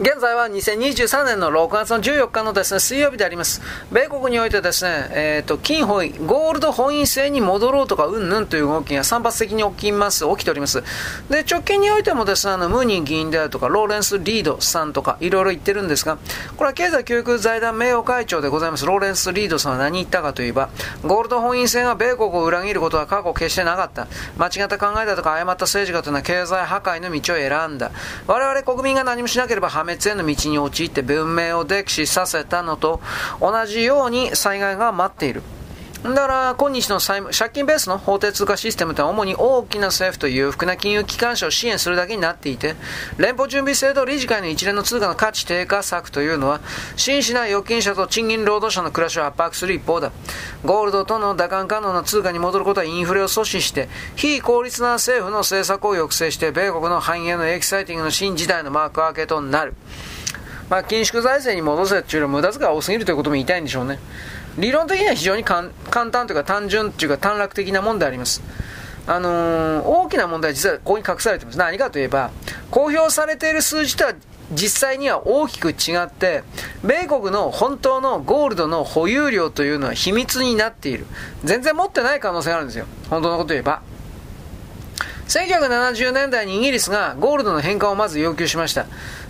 現在は2023年の6月の14日のですね、水曜日であります。米国においてですね、えっ、ー、と、金本位、ゴールド本位制に戻ろうとか、うんぬんという動きが散発的に起きます、起きております。で、直近においてもですね、あの、ムーニー議員であるとか、ローレンス・リードさんとか、いろいろ言ってるんですが、これは経済教育財団名誉会長でございます、ローレンス・リードさんは何言ったかといえば、ゴールド本位制が米国を裏切ることは過去決してなかった。間違った考えだとか、誤った政治家というのは経済破壊の道を選んだ。我々国民が何もしなければ破滅への道に陥って文明を溺死させたのと同じように災害が待っている。だから、今日の債務、借金ベースの法定通貨システムとは主に大きな政府と裕福な金融機関者を支援するだけになっていて、連邦準備制度理事会の一連の通貨の価値低下策というのは、真摯な預金者と賃金労働者の暮らしを圧迫する一方だ。ゴールドとの打艦可能な通貨に戻ることはインフレを阻止して、非効率な政府の政策を抑制して、米国の繁栄のエキサイティングの新時代の幕開けとなる。まあ、緊縮財政に戻せっていうのは無駄遣いが多すぎるということも言いたいんでしょうね。理論的には非常に簡単というか単純というか短絡的なもんであります。あのー、大きな問題は実はここに隠されています。何かといえば、公表されている数字とは実際には大きく違って、米国の本当のゴールドの保有量というのは秘密になっている。全然持ってない可能性があるんですよ。本当のこと言えば。1970年代にイギリスがゴールドの返還をまず要求しました。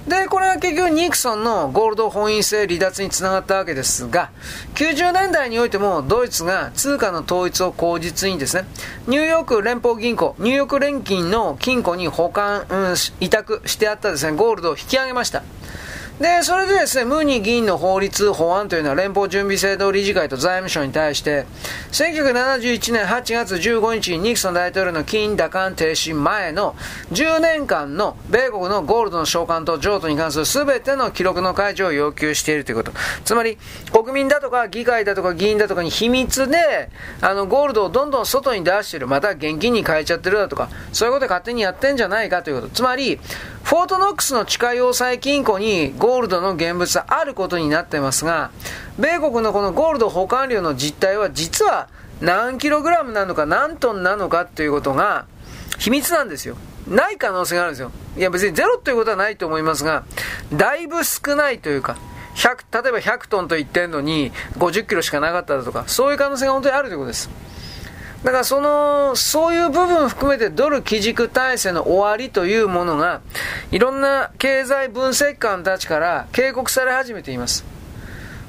で、これは結局ニクソンのゴールド本位制離脱につながったわけですが、90年代においてもドイツが通貨の統一を口実にですね、ニューヨーク連邦銀行、ニューヨーク連金の金庫に保管、うん、委託してあったですね、ゴールドを引き上げました。で、それでですね、ムーニー議員の法律、法案というのは連邦準備制度理事会と財務省に対して、1971年8月15日にニクソン大統領の金打艦停止前の10年間の米国のゴールドの償還と譲渡に関する全ての記録の解除を要求しているということ。つまり、国民だとか議会だとか議員だとかに秘密で、あの、ゴールドをどんどん外に出している、また現金に変えちゃってるだとか、そういうことで勝手にやってんじゃないかということ。つまり、フォートノックスの地下要塞金庫にゴールドの現物はあることになってますが、米国のこのゴールド保管量の実態は実は何キログラムなのか何トンなのかということが秘密なんですよ。ない可能性があるんですよ。いや別にゼロということはないと思いますが、だいぶ少ないというか、100例えば100トンと言ってんのに50キロしかなかっただとか、そういう可能性が本当にあるということです。だからその、そういう部分含めてドル基軸体制の終わりというものが、いろんな経済分析官たちから警告され始めています。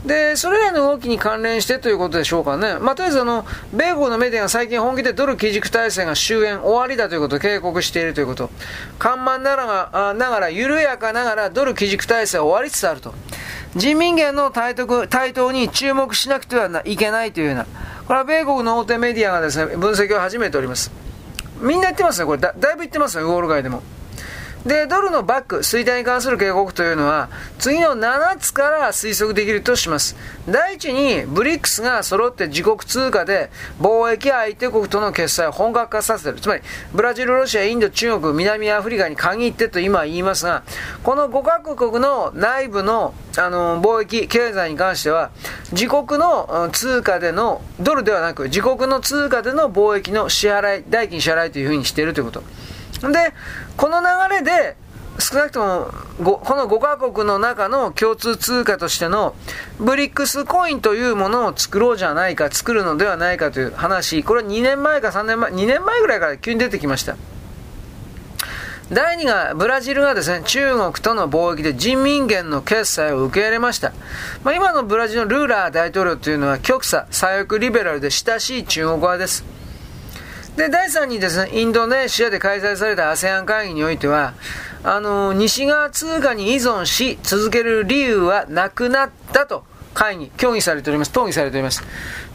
で、それらの動きに関連してということでしょうかね。まあ、とりあえずあの、米国のメディアが最近本気でドル基軸体制が終焉、終わりだということを警告しているということ。緩慢ながら、ながら緩やかながらドル基軸体制は終わりつつあると。人民元の台頭台頭に注目しなくてはいけないというような、これは米国の大手メディアがですね、分析を始めております。みんな言ってますね、これだ。だいぶ言ってますね、ウォール街でも。で、ドルのバック、衰退に関する警告というのは、次の7つから推測できるとします。第一に、ブリックスが揃って自国通貨で貿易相手国との決済を本格化させている。つまり、ブラジル、ロシア、インド、中国、南アフリカに限ってと今言いますが、この5カ国の内部のあの貿易、経済に関しては、自国の通貨での、ドルではなく、自国の通貨での貿易の支払い、代金支払いというふうにしているということ。で、この流れで、少なくともこの5カ国の中の共通通貨としてのブリックスコインというものを作ろうじゃないか、作るのではないかという話、これは2年前か3年前、2年前ぐらいから急に出てきました。第2が、ブラジルがですね、中国との貿易で人民元の決済を受け入れました。まあ、今のブラジルのルーラー大統領というのは極左、左翼リベラルで親しい中国側です。で、第3にですね、インドネシアで開催された ASEAN 会議においては、あの、西側通貨に依存し続ける理由はなくなったと、会議、協議されております、討議されております。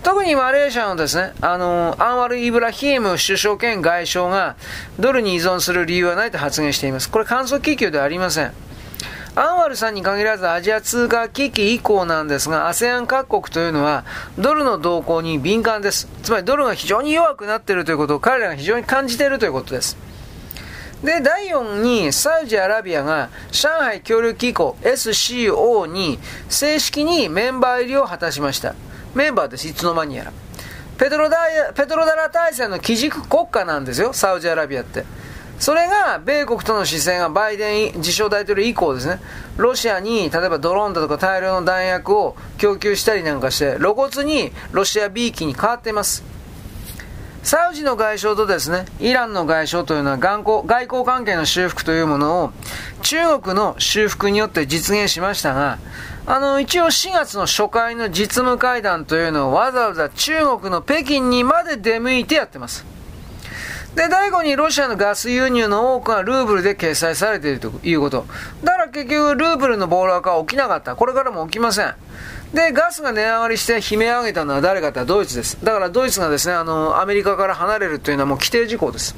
特にマレーシアのですね、あの、アンワル・イブラヒーム首相兼外相が、ドルに依存する理由はないと発言しています。これ、観測気球ではありません。アンワルさんに限らずアジア通貨危機以降なんですが、ASEAN 各国というのはドルの動向に敏感です。つまりドルが非常に弱くなっているということを彼らが非常に感じているということです。で、第4にサウジアラビアが上海協力機構 SCO に正式にメンバー入りを果たしました。メンバーです、いつの間にやら。ペトロダペトロダラ体制の基軸国家なんですよ、サウジアラビアって。それが米国との姿勢がバイデン自称大統領以降ですね、ロシアに例えばドローンだとか大量の弾薬を供給したりなんかして、露骨にロシア B 機に変わっています。サウジの外相とですね、イランの外相というのは外交外交関係の修復というものを中国の修復によって実現しましたが、あの、一応4月の初回の実務会談というのをわざわざ中国の北京にまで出向いてやってます。で、第5にロシアのガス輸入の多くがルーブルで掲載されているということ。だから結局ルーブルの暴落は起きなかった。これからも起きません。で、ガスが値上がりして悲鳴上げたのは誰かとはドイツです。だからドイツがですね、あの、アメリカから離れるというのはもう規定事項です。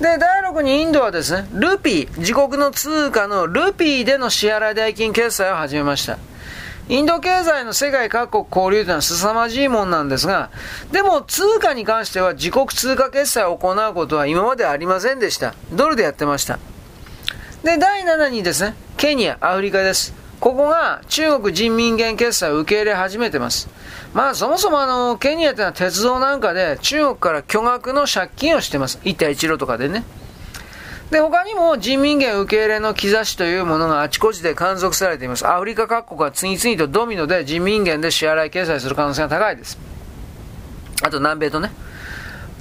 で、第6にインドはですね、ルピー、自国の通貨のルピーでの支払い代金決済を始めました。インド経済の世界各国交流というのは凄まじいもんなんですが、でも通貨に関しては自国通貨決済を行うことは今までありませんでした。ドルでやってました。で、第7にですね、ケニア、アフリカです。ここが中国人民元決済を受け入れ始めてます。まあそもそもあの、ケニアというのは鉄道なんかで中国から巨額の借金をしてます。一帯一路とかでね。で、他にも人民元受け入れの兆しというものがあちこちで観測されています。アフリカ各国は次々とドミノで人民元で支払い決済する可能性が高いです。あと南米とね。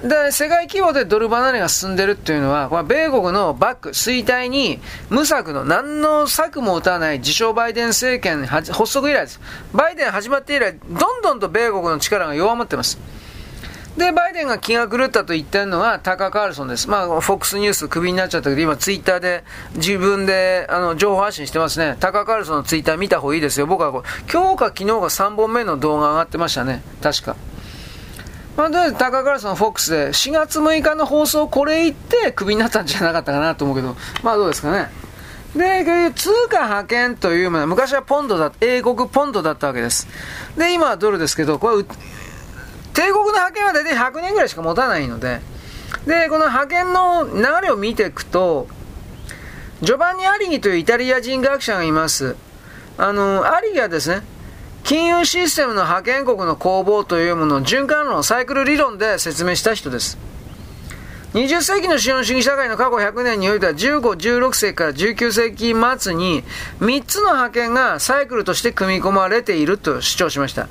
で、世界規模でドル離れが進んでるっていうのは、これ米国のバック、衰退に無策の何の策も打たない自称バイデン政権発足以来です。バイデン始まって以来、どんどんと米国の力が弱まってます。で、バイデンが気が狂ったと言ってるのがタカ・カールソンです。まあ、フォックスニュースクビになっちゃったけど、今ツイッターで自分であの情報発信してますね。タカ・カールソンのツイッター見た方がいいですよ。僕は今日か昨日が3本目の動画上がってましたね。確か。まあ、とりあえずタカ・カールソン、フォックスで4月6日の放送これ言ってクビになったんじゃなかったかなと思うけど、まあどうですかね。で、通貨派遣というものは、昔はポンドだ、英国ポンドだったわけです。で、今はドルですけど、これ、帝国の覇権は大体100年ぐらいしか持たないので、で、この覇権の流れを見ていくと、ジョバンニ・アリギというイタリア人学者がいます。あの、アリギはですね、金融システムの覇権国の攻防というものを循環論、サイクル理論で説明した人です。20世紀の資本主義社会の過去100年においては15、16世紀から19世紀末に3つの覇権がサイクルとして組み込まれていると主張しました。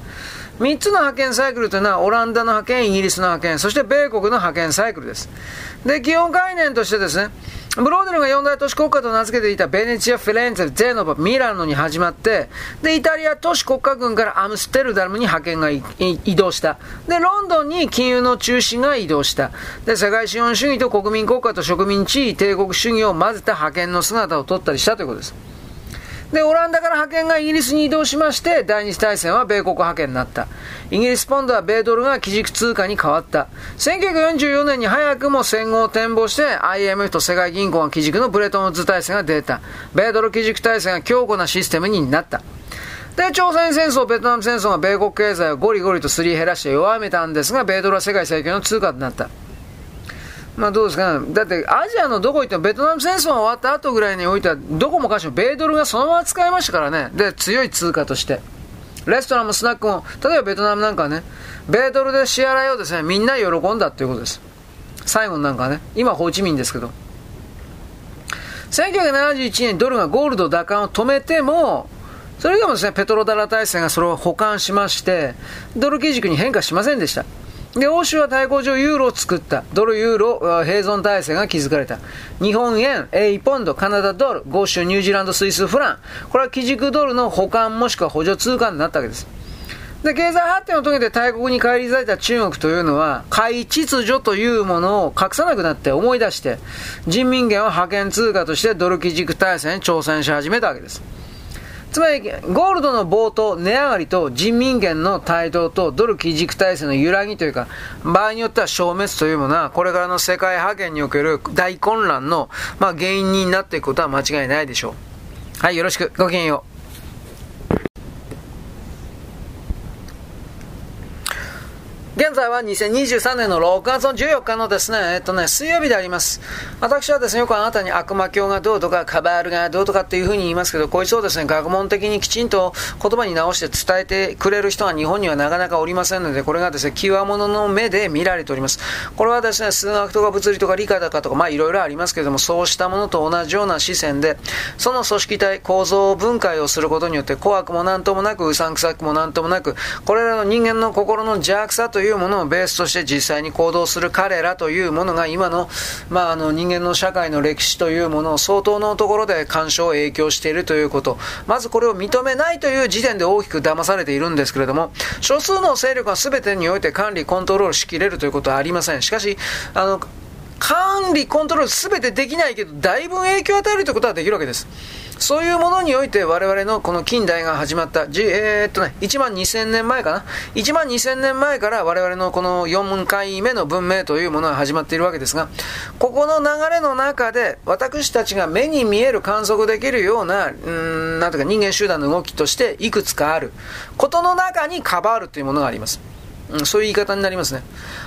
3つの派遣サイクルというのは、オランダの派遣、イギリスの派遣、そして米国の派遣サイクルです。で、基本概念としてですね、ブローデルが四大都市国家と名付けていたベネチア、フィレンツェ、ゼノバ、ミラノに始まって、で、イタリア都市国家軍からアムステルダムに派遣が移動した。で、ロンドンに金融の中心が移動した。で、世界資本主義と国民国家と植民地位、帝国主義を混ぜた派遣の姿を取ったりしたということです。で、オランダから派遣がイギリスに移動しまして、第二次大戦は米国派遣になった。イギリスポンドは米ドルが基軸通貨に変わった。1944年に早くも戦後を展望して、IMF と世界銀行が基軸のブレトンウッズ体制が出た。米ドル基軸体制が強固なシステムになった。で、朝鮮戦争、ベトナム戦争が米国経済をゴリゴリとすり減らして弱めたんですが、米ドルは世界最強の通貨となった。まあどうですか？ね。だってアジアのどこ行ってもベトナム戦争が終わった後ぐらいにおいてはどこもかしも米ドルがそのまま使えましたからね。で、強い通貨として。レストランもスナックも、例えばベトナムなんかはね、米ドルで支払いをですね、みんな喜んだっていうことです。最後なんかね、今ホーチミンですけど。1971年ドルがゴールド奪還を止めても、それでもですね、ペトロダラ体制がそれを保管しまして、ドル基軸に変化しませんでした。で、欧州は対抗上ユーロを作った。ドルユーロ併存体制が築かれた。日本円、A ポンド、カナダドル、豪州ニュージーランド、スイスフラン。これは基軸ドルの保管もしくは補助通貨になったわけです。で、経済発展を遂げて大国に返り咲いた中国というのは、海秩序というものを隠さなくなって思い出して、人民元を派遣通貨としてドル基軸体制に挑戦し始めたわけです。つまり、ゴールドの冒頭、値上がりと人民元の台頭とドル基軸体制の揺らぎというか、場合によっては消滅というものは、これからの世界覇権における大混乱の、まあ、原因になっていくことは間違いないでしょう。はい、よろしく。ごきげんよう。現在は2023年の6月の14日のですね、えっとね、水曜日であります。私はですね、よくあなたに悪魔教がどうとか、カバールがどうとかっていうふうに言いますけど、こいつをですね、学問的にきちんと言葉に直して伝えてくれる人は日本にはなかなかおりませんので、これがですね、極物の目で見られております。これはですね、数学とか物理とか理科だかとか、まあいろいろありますけれども、そうしたものと同じような視線で、その組織体、構造分解をすることによって、怖くもなんともなく、うさんくさくもなんともなく、これらの人間の心の邪悪さといういうものをベースとして実際に行動する彼らというものが今の,、まあ、あの人間の社会の歴史というものを相当のところで干渉を影響しているということ、まずこれを認めないという時点で大きく騙されているんですけれども、少数の勢力が全てにおいて管理、コントロールしきれるということはありません。しかし、あの管理、コントロール全てできないけど、だいぶ影響を与えるということはできるわけです。そういうものにおいて我々のこの近代が始まった、えー、っとね、1万2000年前かな。1万2000年前から我々のこの4回目の文明というものが始まっているわけですが、ここの流れの中で私たちが目に見える観測できるような、うん、なんとか人間集団の動きとしていくつかあることの中にカバールというものがあります。うん、そういう言い方になりますね。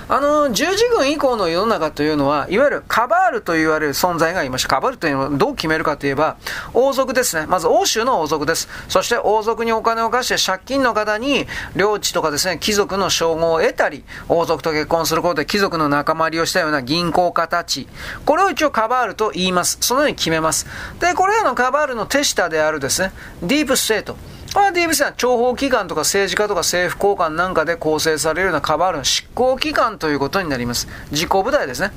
あの、十字軍以降の世の中というのは、いわゆるカバールと言われる存在がいました。カバールというのはどう決めるかといえば、王族ですね。まず欧州の王族です。そして王族にお金を貸して借金の方に領地とかですね、貴族の称号を得たり、王族と結婚することで貴族の仲間入りをしたような銀行家たち。これを一応カバールと言います。そのように決めます。で、これらのカバールの手下であるですね、ディープステート。これは DBC は諜報機関とか政治家とか政府高官なんかで構成されるようなカバールの執行機関ということになります。実行部隊ですね。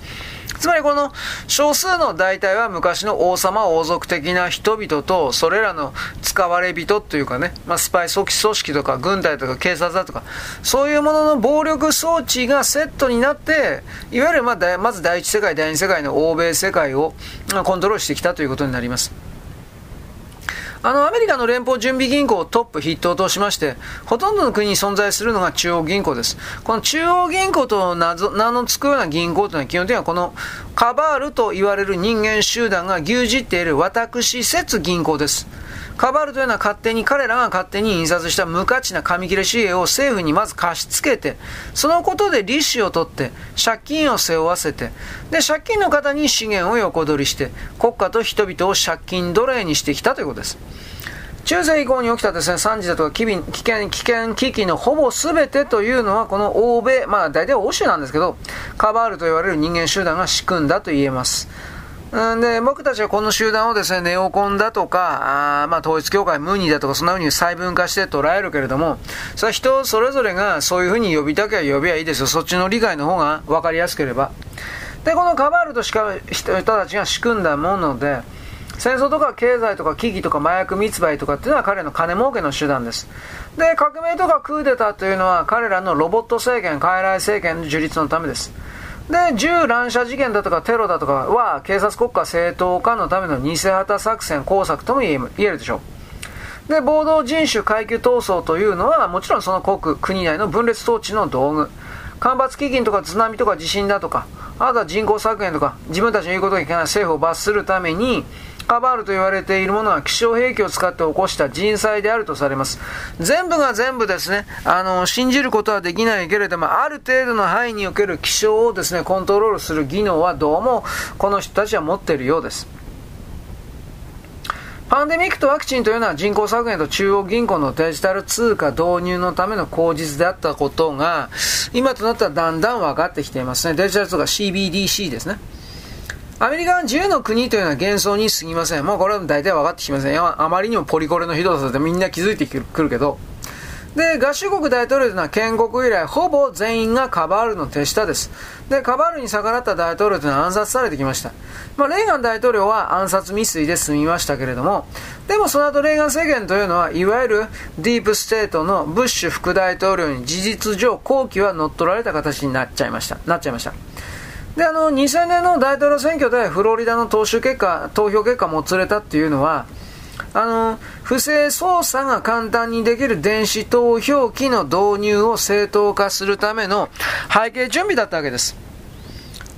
つまりこの少数の大体は昔の王様王族的な人々とそれらの使われ人というかね、まあ、スパイ組織とか軍隊とか警察だとかそういうものの暴力装置がセットになっていわゆるまあまず第一世界第二世界の欧米世界をコントロールしてきたということになります。あの、アメリカの連邦準備銀行をトップ筆頭としまして、ほとんどの国に存在するのが中央銀行です。この中央銀行と名の付くような銀行というのは基本的にはこのカバールと言われる人間集団が牛耳っている私説銀行です。カバールというのは勝手に彼らが勝手に印刷した無価値な紙切れ紙幣を政府にまず貸し付けて、そのことで利子を取って、借金を背負わせて、で、借金の方に資源を横取りして、国家と人々を借金奴隷にしてきたということです。中世以降に起きたですね、惨事だとか危険、危険、危機のほぼ全てというのは、この欧米、まあ大体欧州なんですけど、カバールと言われる人間集団が仕組んだと言えます。うんで、僕たちはこの集団をですね、ネオコンだとか、あまあ統一教会ムーニーだとか、そんな風に細分化して捉えるけれども、それは人それぞれがそういう風に呼びたきゃ呼びゃいいですよ。そっちの理解の方が分かりやすければ。で、このカバールとしか人たちが仕組んだもので、戦争とか経済とか危機とか麻薬密売とかっていうのは彼の金儲けの手段です。で、革命とかクーデターというのは彼らのロボット政権、傀儡政権の樹立のためです。で、銃乱射事件だとかテロだとかは警察国家正当化のための偽旗作戦、工作とも言えるでしょう。で、暴動人種階級闘争というのはもちろんその国、国内の分裂統治の道具。干ばつ基金とか津波とか地震だとか、あとは人口削減とか、自分たちの言うことがいけない政府を罰するために、カバールと言われているものは気象兵器を使って起こした人災であるとされます。全部が全部ですね、あの、信じることはできないけれども、ある程度の範囲における気象をですね、コントロールする技能はどうもこの人たちは持っているようです。パンデミックとワクチンというのは人口削減と中央銀行のデジタル通貨導入のための口実であったことが、今となったらだんだん分かってきていますね。デジタル通貨 CBDC ですね。アメリカは自由の国というのは幻想に過ぎません。もうこれは大体分かってきませんよ。あまりにもポリコレのひどさでみんな気づいてくるけど。で、合衆国大統領というのは建国以来、ほぼ全員がカバールの手下です。で、カバールに逆らった大統領というのは暗殺されてきました。まあ、レーガン大統領は暗殺未遂で済みましたけれども、でもその後レーガン政権というのは、いわゆるディープステートのブッシュ副大統領に事実上、後期は乗っ取られた形になっちゃいました。なっちゃいました。で、あの、2000年の大統領選挙でフロリダの投手結果、投票結果もつれたっていうのは、あの、不正操作が簡単にできる電子投票機の導入を正当化するための背景準備だったわけです。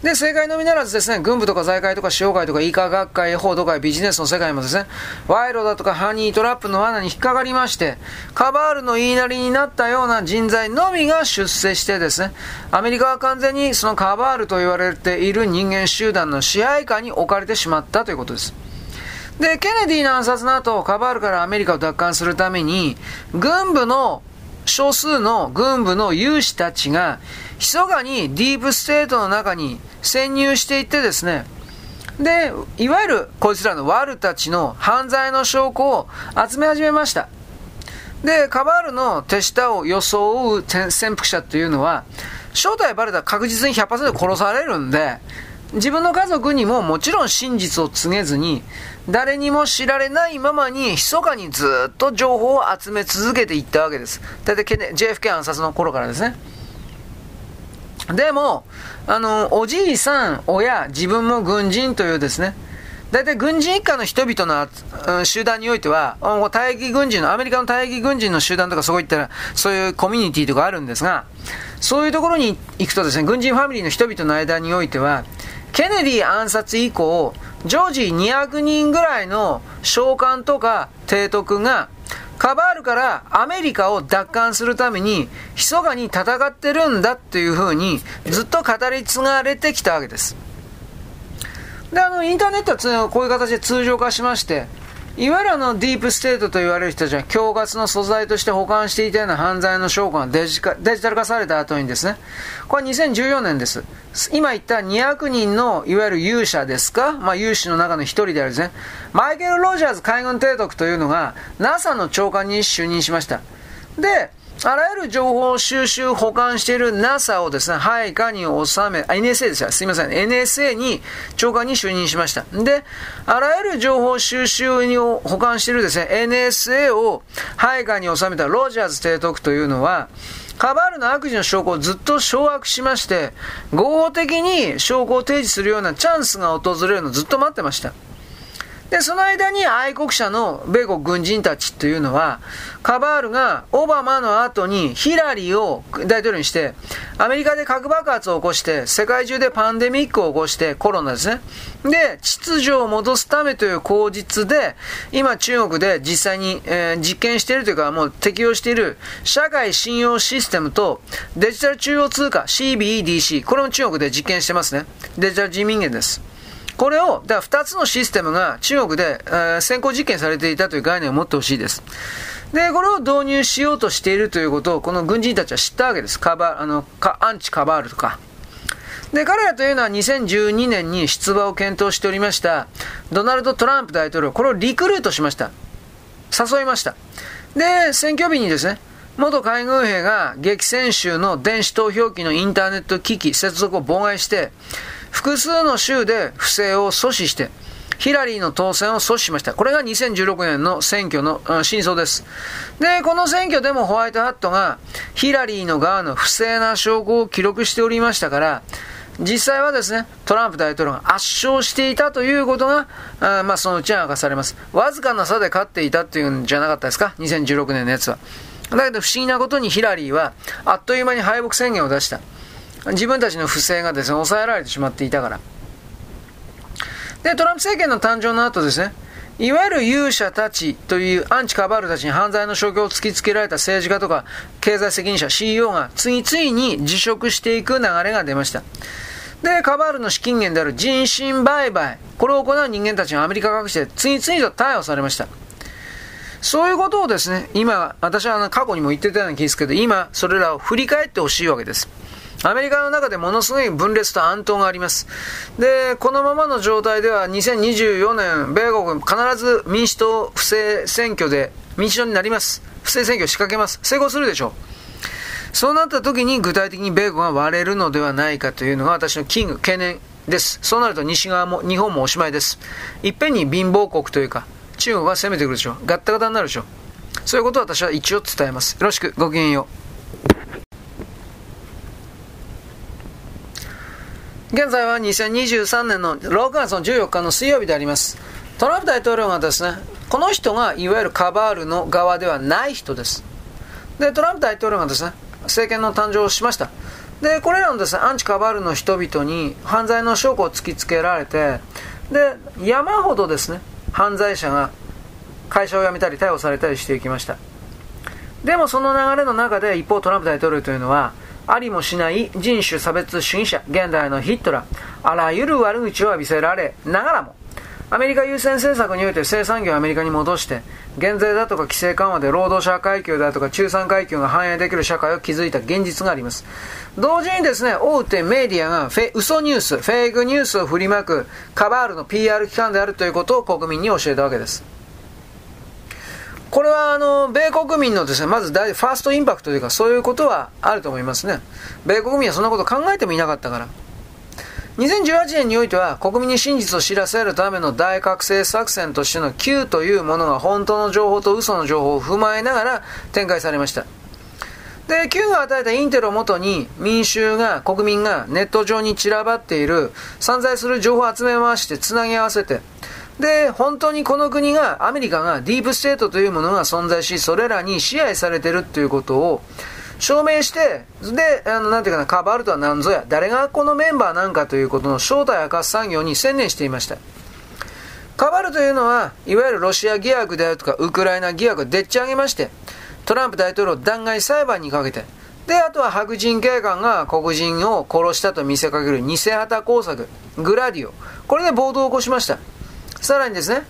で、で、政界のみならずですね、軍部とか財界とか司法界とか医科学会、報道界、ビジネスの世界もですね、賄賂だとかハニートラップの罠に引っかかりまして、カバールの言いなりになったような人材のみが出世してですね、アメリカは完全にそのカバールと言われている人間集団の支配下に置かれてしまったということです。で、ケネディの暗殺の後、カバールからアメリカを奪還するために、軍部の少数の軍部の有志たちが、密かにディープステートの中に潜入していってですね、で、いわゆるこいつらのワルたちの犯罪の証拠を集め始めました。で、カバールの手下を装う潜伏者というのは、正体バレたら確実に100%殺されるんで、自分の家族にももちろん真実を告げずに、誰にも知られないままに密かにずっと情報を集め続けていったわけです。大体 JFK 暗殺の頃からですね。でも、あの、おじいさん、親、自分も軍人というですね、大体軍人一家の人々の、うん、集団においては、退役軍人の、アメリカの退役軍人の集団とかそこ行ったら、そういうコミュニティとかあるんですが、そういうところに行くとですね、軍人ファミリーの人々の間においては、ケネディ暗殺以降、常時200人ぐらいの召喚とか提督が、カバールからアメリカを奪還するために、密かに戦ってるんだっていうふうに、ずっと語り継がれてきたわけです。で、あの、インターネットはこういう形で通常化しまして、いわゆるあのディープステートと言われる人たちは恐喝の素材として保管していたような犯罪の証拠がデジデジタル化された後にですね、これは2014年です。今言った200人のいわゆる勇者ですか、まあ、勇士の中の一人であるですね、マイケル・ロジャーズ海軍提督というのが NASA の長官に就任しました。で、あらゆる情報を収集保管している NASA をですね、配下に収め、NSA ですよ。すいません。NSA に長官に就任しました。で、あらゆる情報収集に保管しているですね、NSA を配下に収めたロジャーズ提督というのは、カバールの悪事の証拠をずっと掌握しまして、合法的に証拠を提示するようなチャンスが訪れるのをずっと待ってました。で、その間に愛国者の米国軍人たちというのは、カバールがオバマの後にヒラリーを大統領にして、アメリカで核爆発を起こして、世界中でパンデミックを起こして、コロナですね。で、秩序を戻すためという口実で、今中国で実際に、えー、実験しているというか、もう適用している社会信用システムとデジタル中央通貨 CBEDC、これも中国で実験してますね。デジタル人民元です。これを、だから2つのシステムが中国で、えー、先行実験されていたという概念を持ってほしいです。で、これを導入しようとしているということを、この軍人たちは知ったわけです。カバ、あの、アンチカバールとか。で、彼らというのは2012年に出馬を検討しておりました、ドナルド・トランプ大統領、これをリクルートしました。誘いました。で、選挙日にですね、元海軍兵が激戦州の電子投票機のインターネット機器接続を妨害して、複数の州で不正を阻止して、ヒラリーの当選を阻止しました。これが2016年の選挙の真相です。で、この選挙でもホワイトハットがヒラリーの側の不正な証拠を記録しておりましたから、実際はですね、トランプ大統領が圧勝していたということが、あまあそのうち明かされます。わずかな差で勝っていたっていうんじゃなかったですか ?2016 年のやつは。だけど不思議なことにヒラリーは、あっという間に敗北宣言を出した。自分たちの不正がですね、抑えられてしまっていたから。で、トランプ政権の誕生の後ですね、いわゆる勇者たちというアンチカバールたちに犯罪の証拠を突きつけられた政治家とか経済責任者、CEO が次々に辞職していく流れが出ました。で、カバールの資金源である人身売買、これを行う人間たちがアメリカ各地で次々と逮捕されました。そういうことをですね、今、私は過去にも言ってたような気ですけど、今、それらを振り返ってほしいわけです。アメリカの中でものすごい分裂と暗闘があります。で、このままの状態では2024年、米国必ず民主党不正選挙で民主党になります。不正選挙仕掛けます。成功するでしょう。そうなった時に具体的に米国が割れるのではないかというのが私の危惧、懸念です。そうなると西側も、日本もおしまいです。いっぺんに貧乏国というか、中国が攻めてくるでしょう。ガッタガタになるでしょう。そういうことを私は一応伝えます。よろしく、ごきげんよう。現在は2023年の6月の14日の水曜日であります。トランプ大統領がですね、この人がいわゆるカバールの側ではない人です。で、トランプ大統領がですね、政権の誕生をしました。で、これらのですね、アンチカバールの人々に犯罪の証拠を突きつけられて、で、山ほどですね、犯罪者が会社を辞めたり逮捕されたりしていきました。でもその流れの中で一方トランプ大統領というのは、ありもしない人種差別主義者、現代のヒットラー、あらゆる悪口を浴びせられながらも、アメリカ優先政策において生産業をアメリカに戻して、減税だとか規制緩和で労働者階級だとか中産階級が反映できる社会を築いた現実があります。同時にですね、大手メディアがフェ嘘ニュース、フェイクニュースを振りまくカバールの PR 機関であるということを国民に教えたわけです。これはあの米国民のですねまず大ファーストインパクトというかそういうことはあると思いますね。米国民はそんなこと考えてもいなかったから。2018年においては国民に真実を知らせるための大覚醒作戦としての Q というものが本当の情報と嘘の情報を踏まえながら展開されました。で、Q が与えたインテルをもとに民衆が、国民がネット上に散らばっている散在する情報を集め回してつなぎ合わせて、で、本当にこの国が、アメリカがディープステートというものが存在し、それらに支配されてるということを証明して、で、あの、なんていうかな、カバールとは何ぞや、誰がこのメンバーなんかということの正体明かす作業に専念していました。カバールというのは、いわゆるロシア疑惑であるとか、ウクライナ疑惑をでっち上げまして、トランプ大統領を弾劾裁判にかけて、で、あとは白人警官が黒人を殺したと見せかける偽旗工作、グラディオ。これで暴動を起こしました。さらにですね、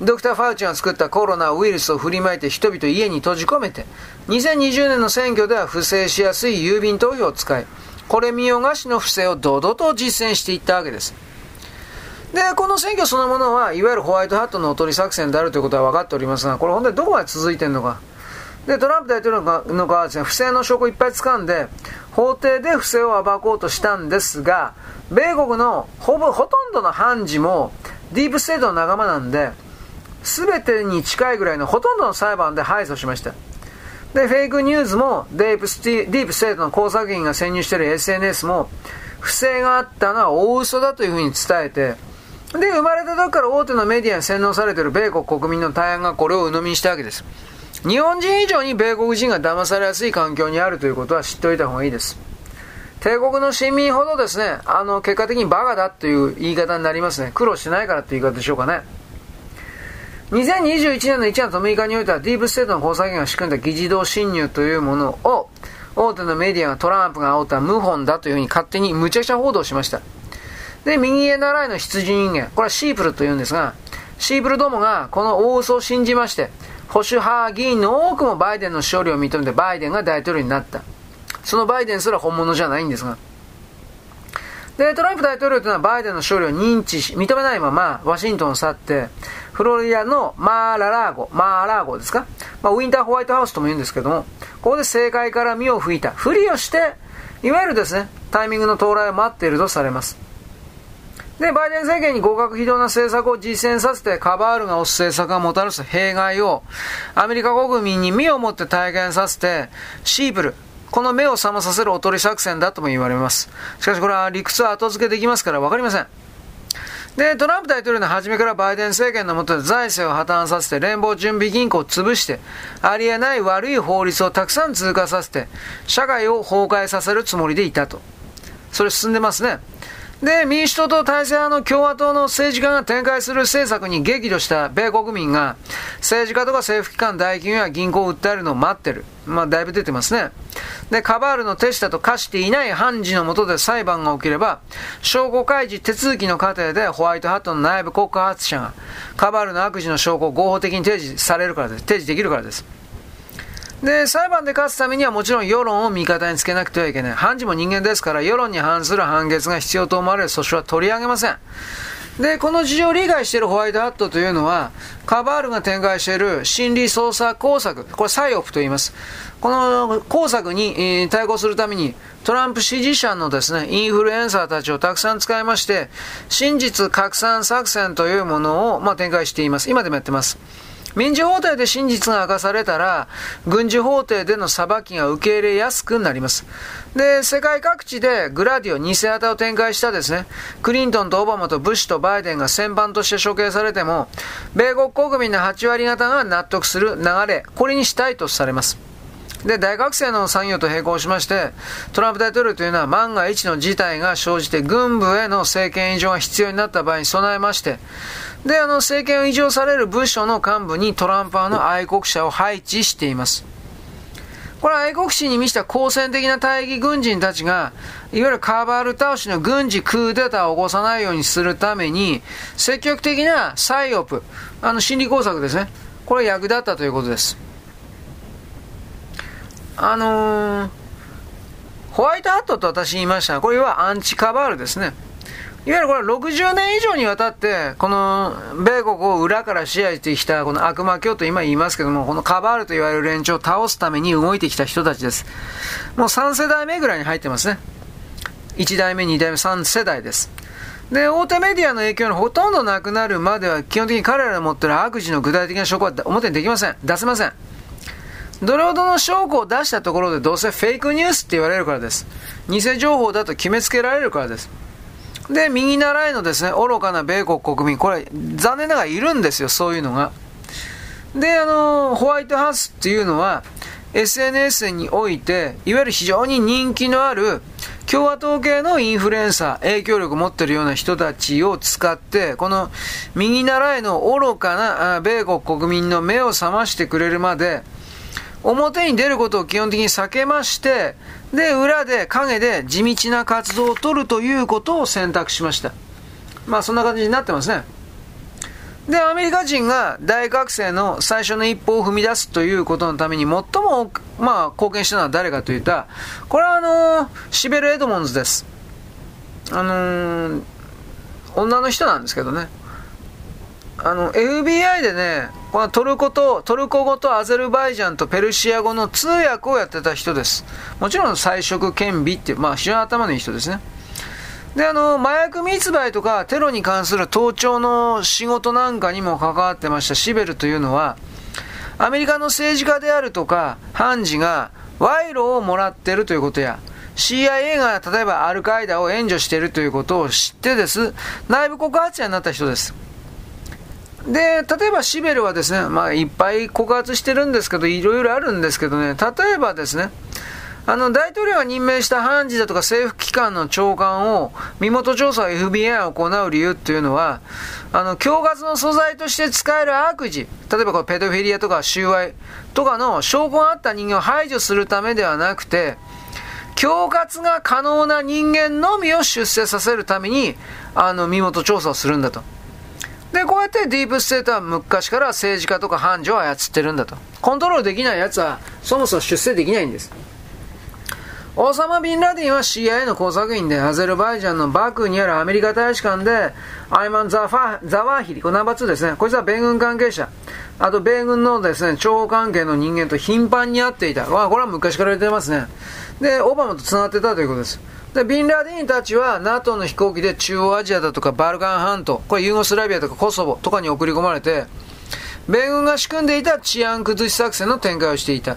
ドクター・ファウチが作ったコロナウイルスを振りまいて人々家に閉じ込めて、2020年の選挙では不正しやすい郵便投票を使い、これ見よがしの不正を堂々と実践していったわけです。で、この選挙そのものは、いわゆるホワイトハットのおとり作戦であるということは分かっておりますが、これ本当にどこまで続いてるのか。で、トランプ大統領の側はですね、不正の証拠をいっぱい掴んで、法廷で不正を暴こうとしたんですが、米国のほぼ、ほとんどの判事も、ディープステートの仲間なんで、全てに近いぐらいのほとんどの裁判で敗訴しました。で、フェイクニュースもディープステディープステートの工作員が潜入している SNS も不正があったのは大嘘だというふうに伝えて、で、生まれた時から大手のメディアに洗脳されている米国国民の大半がこれを鵜呑みにしたわけです。日本人以上に米国人が騙されやすい環境にあるということは知っておいた方がいいです。帝国の市民ほどですね、あの、結果的にバカだという言い方になりますね。苦労しないからって言い方でしょうかね。2021年の1月6日においてはディープステートの工作員が仕組んだ議事堂侵入というものを大手のメディアがトランプが煽った謀反だというふうに勝手に無茶苦茶報道しました。で、右へ習いの羊人間、これは sheeple というんですが、シープルどもがこの大嘘を信じまして、保守派議員の多くもバイデンの勝利を認めてバイデンが大統領になった。そのバイデンすら本物じゃないんですが。で、トランプ大統領というのはバイデンの勝利を認知し、認めないままワシントンを去って、フロリダのマーララーゴ、マーラーゴですか、まあ、ウィンターホワイトハウスとも言うんですけども、ここで政界から身を吹いた、ふりをして、いわゆるですね、タイミングの到来を待っているとされます。で、バイデン政権に合格非道な政策を実践させて、カバールが推す政策がもたらす弊害を、アメリカ国民に身をもって体験させて、シープル、この目を覚まさせるおとり作戦だとも言われます。しかしこれは理屈は後付けできますからわかりません。で、トランプ大統領の初めからバイデン政権の下で財政を破綻させて連邦準備銀行を潰して、ありえない悪い法律をたくさん通過させて、社会を崩壊させるつもりでいたと。それ進んでますね。で、民主党と体制派の共和党の政治家が展開する政策に激怒した米国民が、政治家とか政府機関、大企業や銀行を訴えるのを待ってる。まあ、だいぶ出てますね。で、カバールの手下と化していない判事の下で裁判が起きれば、証拠開示手続きの過程でホワイトハットの内部告発者が、カバールの悪事の証拠を合法的に提示されるからです。提示できるからです。で、裁判で勝つためにはもちろん世論を味方につけなくてはいけない。判事も人間ですから世論に反する判決が必要と思われる訴訟は取り上げません。で、この事情を理解しているホワイトハットというのは、カバールが展開している心理操作工作、これサイオプと言います。この工作に対抗するために、トランプ支持者のですね、インフルエンサーたちをたくさん使いまして、真実拡散作戦というものを、まあ、展開しています。今でもやってます。民事法廷で真実が明かされたら、軍事法廷での裁きが受け入れやすくなります。で、世界各地でグラディオ、偽旗を展開したですね、クリントンとオバマとブッシュとバイデンが戦犯として処刑されても、米国国民の8割方が納得する流れ、これにしたいとされます。で、大学生の産業と並行しまして、トランプ大統領というのは万が一の事態が生じて軍部への政権移譲が必要になった場合に備えまして、で、あの、政権を移譲される部署の幹部にトランプ派の愛国者を配置しています。これは愛国心に満ちた好戦的な大義軍人たちが、いわゆるカバール倒しの軍事クーデターを起こさないようにするために、積極的なサイオプ、あの心理工作ですね。これ役立ったということです。あのー、ホワイトハットと私言いました。これはアンチカバールですね。いわゆるこれ60年以上にわたって、この米国を裏から支配してきたこの悪魔教と今言いますけども、このカバールと言われる連中を倒すために動いてきた人たちです。もう3世代目ぐらいに入ってますね。1代目、2代目、3世代です。で、大手メディアの影響のほとんどなくなるまでは、基本的に彼らの持っている悪事の具体的な証拠は表にできません。出せません。どれほどの証拠を出したところでどうせフェイクニュースって言われるからです。偽情報だと決めつけられるからです。で、右習いのですね、愚かな米国国民、これ、残念ながらいるんですよ、そういうのが。で、あの、ホワイトハウスっていうのは、SNS において、いわゆる非常に人気のある共和党系のインフルエンサー、影響力を持ってるような人たちを使って、この右習いの愚かな米国国民の目を覚ましてくれるまで、表に出ることを基本的に避けまして、で、裏で、陰で地道な活動を取るということを選択しました。まあ、そんな感じになってますね。で、アメリカ人が大学生の最初の一歩を踏み出すということのために最も、まあ、貢献したのは誰かといった、これはあのー、シベル・エドモンズです。あのー、女の人なんですけどね。あの、FBI でね、このトルコと、トルコ語とアゼルバイジャンとペルシア語の通訳をやってた人です。もちろん彩色兼備っていう、まあ非常に頭のいい人ですね。で、あの、麻薬密売とかテロに関する盗聴の仕事なんかにも関わってましたシベルというのは、アメリカの政治家であるとか、判事が賄賂をもらってるということや、CIA が例えばアルカイダを援助しているということを知ってです、内部告発者になった人です。で、例えばシベルはですね、まあいっぱい告発してるんですけど、いろいろあるんですけどね、例えばですね、あの、大統領が任命した判事だとか政府機関の長官を身元調査を FBI を行う理由っていうのは、あの、恐喝の素材として使える悪事、例えばこペドフィリアとか収賄とかの証拠があった人間を排除するためではなくて、恐喝が可能な人間のみを出世させるために、あの、身元調査をするんだと。で、こうやってディープステートは昔から政治家とか判事を操ってるんだと。コントロールできない奴はそもそも出世できないんです。オサマ・ビンラディンは CIA の工作員で、アゼルバイジャンのバクーにあるアメリカ大使館で、アイマン・アル・ザワーヒリ、これナンバー2ですね。こいつは米軍関係者。あと、米軍のですね、諜報関係の人間と頻繁に会っていた。まあ、これは昔から言ってますね。で、オバマと繋がってたということです。で、ビンラディンたちは NATO の飛行機で中央アジアだとかバルカン半島、これユーゴスラビアとかコソボとかに送り込まれて、米軍が仕組んでいた治安崩し作戦の展開をしていた。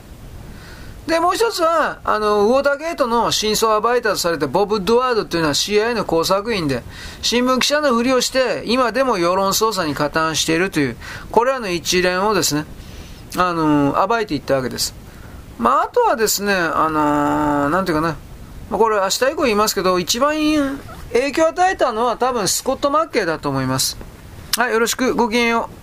で、もう一つは、あの、ウォーターゲートの真相を暴いたとされたボブ・ドワードというのは CIA の工作員で、新聞記者のふりをして、今でも世論操作に加担しているという、これらの一連をですね、あの、暴いていったわけです。まあ、あとはですね、あのー、なんていうかな、まあ、これ明日以降言いますけど、一番影響を与えたのは多分スコット・マッケイだと思います。はい、よろしく、ごきげんよう。